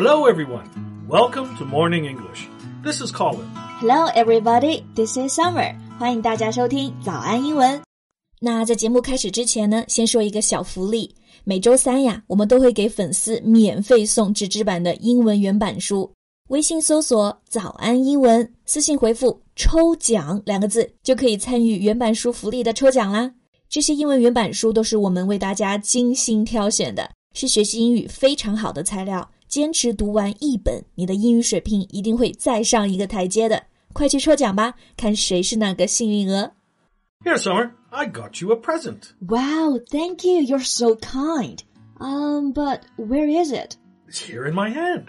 Hello, everyone. Welcome to Morning English. This is Colin. Hello, everybody. This is Summer. 欢迎大家收听早安英文。那在节目开始之前呢，先说一个小福利。每周三呀，我们都会给粉丝免费送纸质版的英文原版书。微信搜索“早安英文”，私信回复“抽奖”两个字，就可以参与原版书福利的抽奖啦。这些英文原版书都是我们为大家精心挑选的，是学习英语非常好的材料。坚持读完一本，你的英语水平一定会再上一个台阶的。快去抽奖吧，看谁是那个幸运儿。Here, Summer, I got you a present. Wow, thank you. You're so kind. Um, but where is it? It's here in my hand.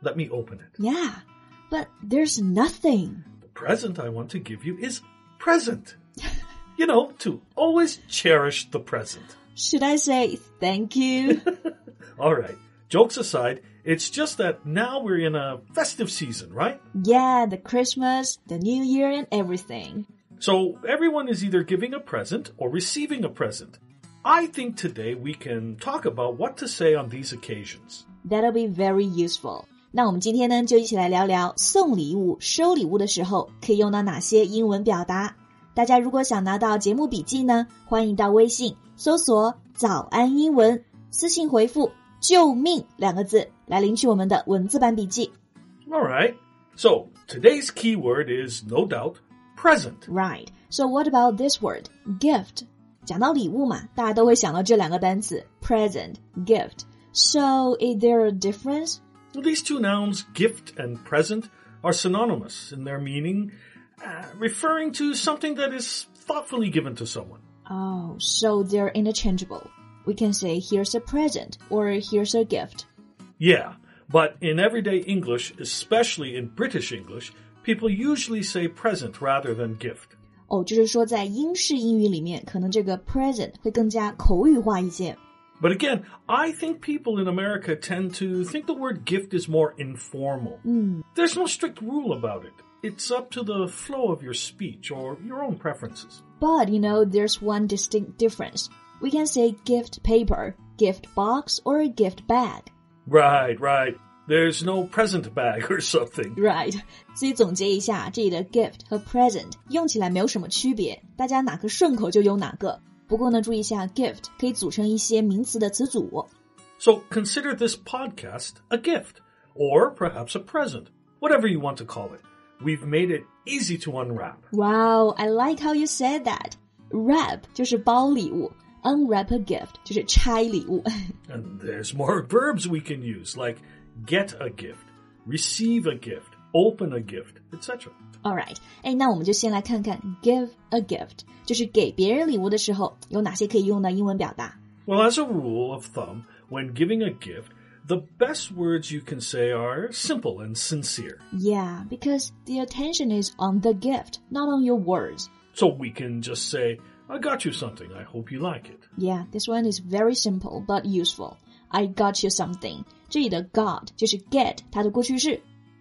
Let me open it. Yeah, but there's nothing. The present I want to give you is present. you know, to always cherish the present. Should I say thank you? All right. Jokes aside, it's just that now we're in a festive season, right? yeah, the Christmas, the New Year, and everything. So everyone is either giving a present or receiving a present. I think today we can talk about what to say on these occasions. That'll be very useful. 那我们今天呢，就一起来聊聊送礼物、收礼物的时候可以用到哪些英文表达。大家如果想拿到节目笔记呢，欢迎到微信搜索“早安英文”，私信回复“ 救命”两个字来领取我们的文字版笔记。 All right. So today's keyword is no doubt present. Right. So what about this word, gift? 讲到礼物嘛，大家都会想到这两个单词：present、gift。So is there a difference? Well, these two nouns, gift and present, are synonymous in their meaning, uh, referring to something that is thoughtfully given to someone. Oh, so they're interchangeable. We can say here's a present or here's a gift. Yeah, but in everyday English, especially in British English, people usually say present rather than gift. 哦，就是说在英式英语里面，可能这个 present 会更加口语化一些。 But again, I think people in America tend to think the word gift is more informal. There's no strict rule about it. It's up to the flow of your speech or your own preferences. But you know, there's one distinct difference. We can say gift paper, gift box, or a gift bag. Right, right. There's no present bag or something. Right，所以总结一下，这里的 gift 和 present 用起来没有什么区别，大家哪个顺口就用哪个。不过呢，注意一下，gift 可以组成一些名词的词组。 So consider this podcast a gift, or perhaps a present, whatever you want to call it. We've made it easy to unwrap. Wow, I like how you said that. Wrap 就是包礼物 ，unwrap a gift 就是拆礼物。 And there's more verbs we can use, like get a gift, receive a gift, open a gift, etc. All right，哎，那我们就先来看看 give a gift，就是给别人礼物的时候有哪些可以用的英文表达。 Well, as a rule of thumb, when giving a gift, the best words you can say are simple and sincere. Yeah, because the attention is on the gift, not on your words. So we can just say, I got you something. I hope you like it. Yeah, this one is very simple but useful. I got you something. 这里的 got 就是 get 它的过去式。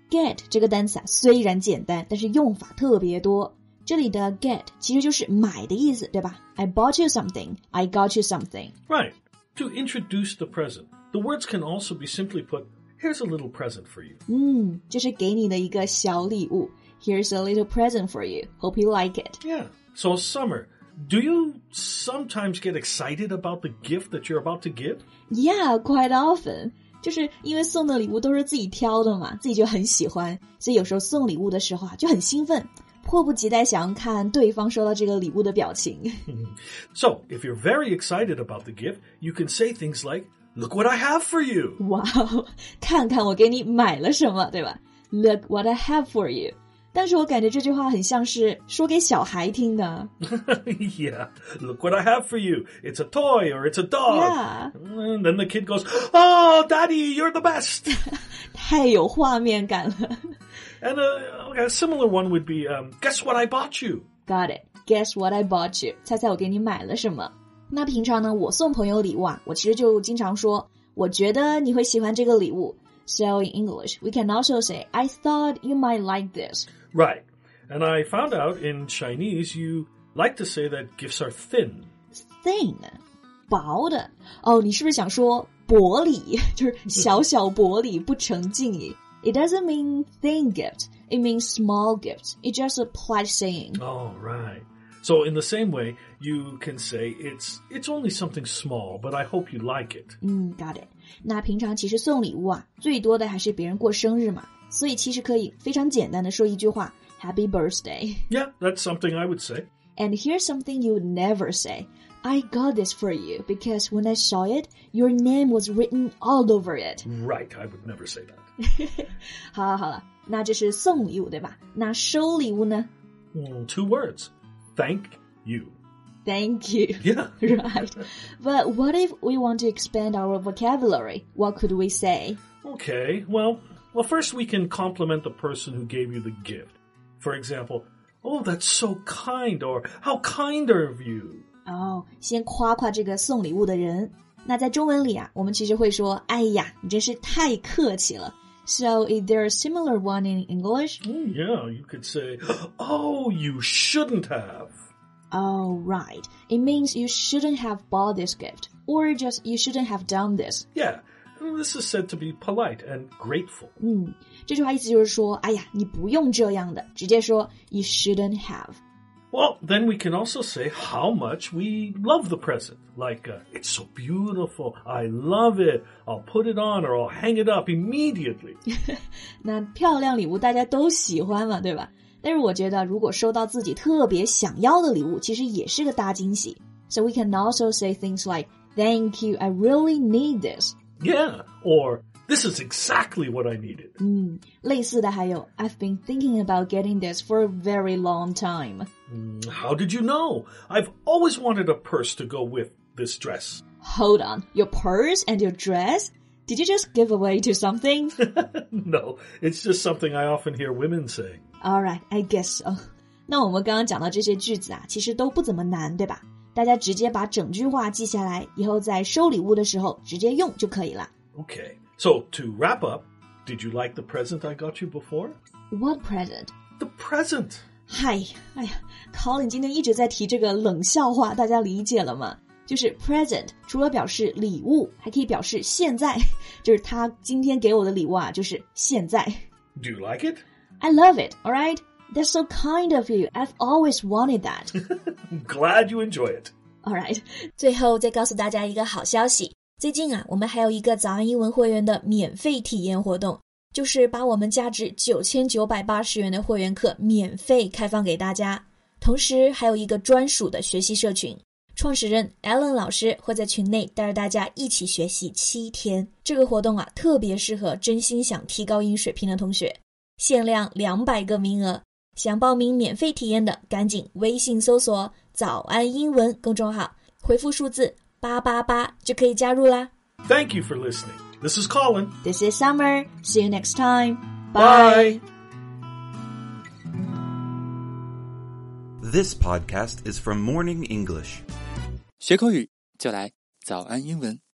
get 这个单词啊，虽然简单，但是用法特别多。这里的 get 其实就是买的意思，对吧？I bought you something. I got you something. Right. To introduce the present, the words can also be simply put, here's a little present for you. 嗯，这是给你的一个小礼物。Here's a little present for you. Hope you like it. Yeah. So, Summer, do you sometimes get excited about the gift that you're about to give? Yeah, quite often. 就是因为送的礼物都是自己挑的嘛，自己就很喜欢，所以有时候送礼物的时候啊就很兴奋，迫不及待想要看对方收到这个礼物的表情。 So, if you're very excited about the gift, you can say things like, Look what I have for you. 哇哦，看看我给你买了什么，对吧？Look what I have for you。 但是我感觉这句话很像是说给小孩听的。 yeah. Look what I have for you. It's a toy or it's a dog. Yeah. And then the kid goes, Oh, daddy, you're the best. 太有画面感了。 and uh, okay, a similar one would be, um, Guess what I bought you? Got it. Guess what I bought you？猜猜我给你买了什么？那平常呢，我送朋友礼物啊，我其实就经常说，我觉得你会喜欢这个礼物。 So in English, we can also say, I thought you might like this. Right. And I found out in Chinese you like to say that gifts are thin. Thin，薄的。哦，你是不是想说 薄礼，就是小小薄礼，不成敬意。It doesn't mean thin gift. It means small gift. It's just a polite saying. Oh, right. So in the same way, you can say it's it's only something small, but I hope you like it. 嗯，got it。那平常其实送礼物啊，最多的还是别人过生日嘛，所以其实可以非常简单的说一句话，Happy Birthday。Yeah, that's something I would say. And here's something you would never say. I got this for you because when I saw it, your name was written all over it. Right, I would never say that. 好了好了，那这是送礼物对吧？那收礼物呢？Mm, two words. Thank you. Thank you. Yeah. right. But what if we want to expand our vocabulary? What could we say? Okay, well, well, first we can compliment the person who gave you the gift. For example, oh, that's so kind, or how kind of you. 哦，先夸夸这个送礼物的人。那在中文里啊，我们其实会说：“哎呀，你真是太客气了。” So, is there a similar one in English? Oh, yeah, you could say, "Oh, you shouldn't have." Oh, right. It means you shouldn't have bought this gift, or just you shouldn't have done this. Yeah, this is said to be polite and grateful. 嗯，这句话意思就是说，哎呀，你不用这样的，直接说 you shouldn't have。 well, then we can also say how much we love the present. Like, uh, it's so beautiful. I love it. I'll put it on or I'll hang it up immediately. 那漂亮礼物大家都喜欢嘛，对吧？但是我觉得，如果收到自己特别想要的礼物，其实也是个大惊喜。So we can also say things like, "Thank you, I really need this." Yeah, or this is exactly what I needed. 嗯，类似的还有 I've been thinking about getting this for a very long time. Mm, how did you know? I've always wanted a purse to go with this dress. Hold on, your purse and your dress? Did you just give away to something? no, it's just something I often hear women saying. Alright, I guess so. 那我们刚刚讲到这些句子啊，其实都不怎么难，对吧？大家直接把整句话记下来，以后在收礼物的时候直接用就可以了。Okay. So, to wrap up, did you like the present I got you before? What present? The present. 嗨，哎呀，Colin 今天一直在提这个冷笑话，大家理解了吗？就是 present 除了表示礼物，还可以表示现在，就是他今天给我的礼物啊，就是现在。Do you like it? I love it. All right. That's so kind of you. I've always wanted that. Glad you enjoy it. All right. 最后再告诉大家一个好消息。 最近啊，我们还有一个早安英文会员的免费体验活动，就是把我们价值九千九百八十元的会员课免费开放给大家，同时还有一个专属的学习社群，创始人 Allen 老师会在群内带着大家一起学习七天。这个活动啊，特别适合真心想提高英语水平的同学，限量两百个名额，想报名免费体验的，赶紧微信搜索“早安英文”公众号，回复数字。八八八就可以加入啦。Thank you for listening. This is Colin. This is Summer. See you next time. Bye. This podcast is from Morning English. 学口语就来早安英文。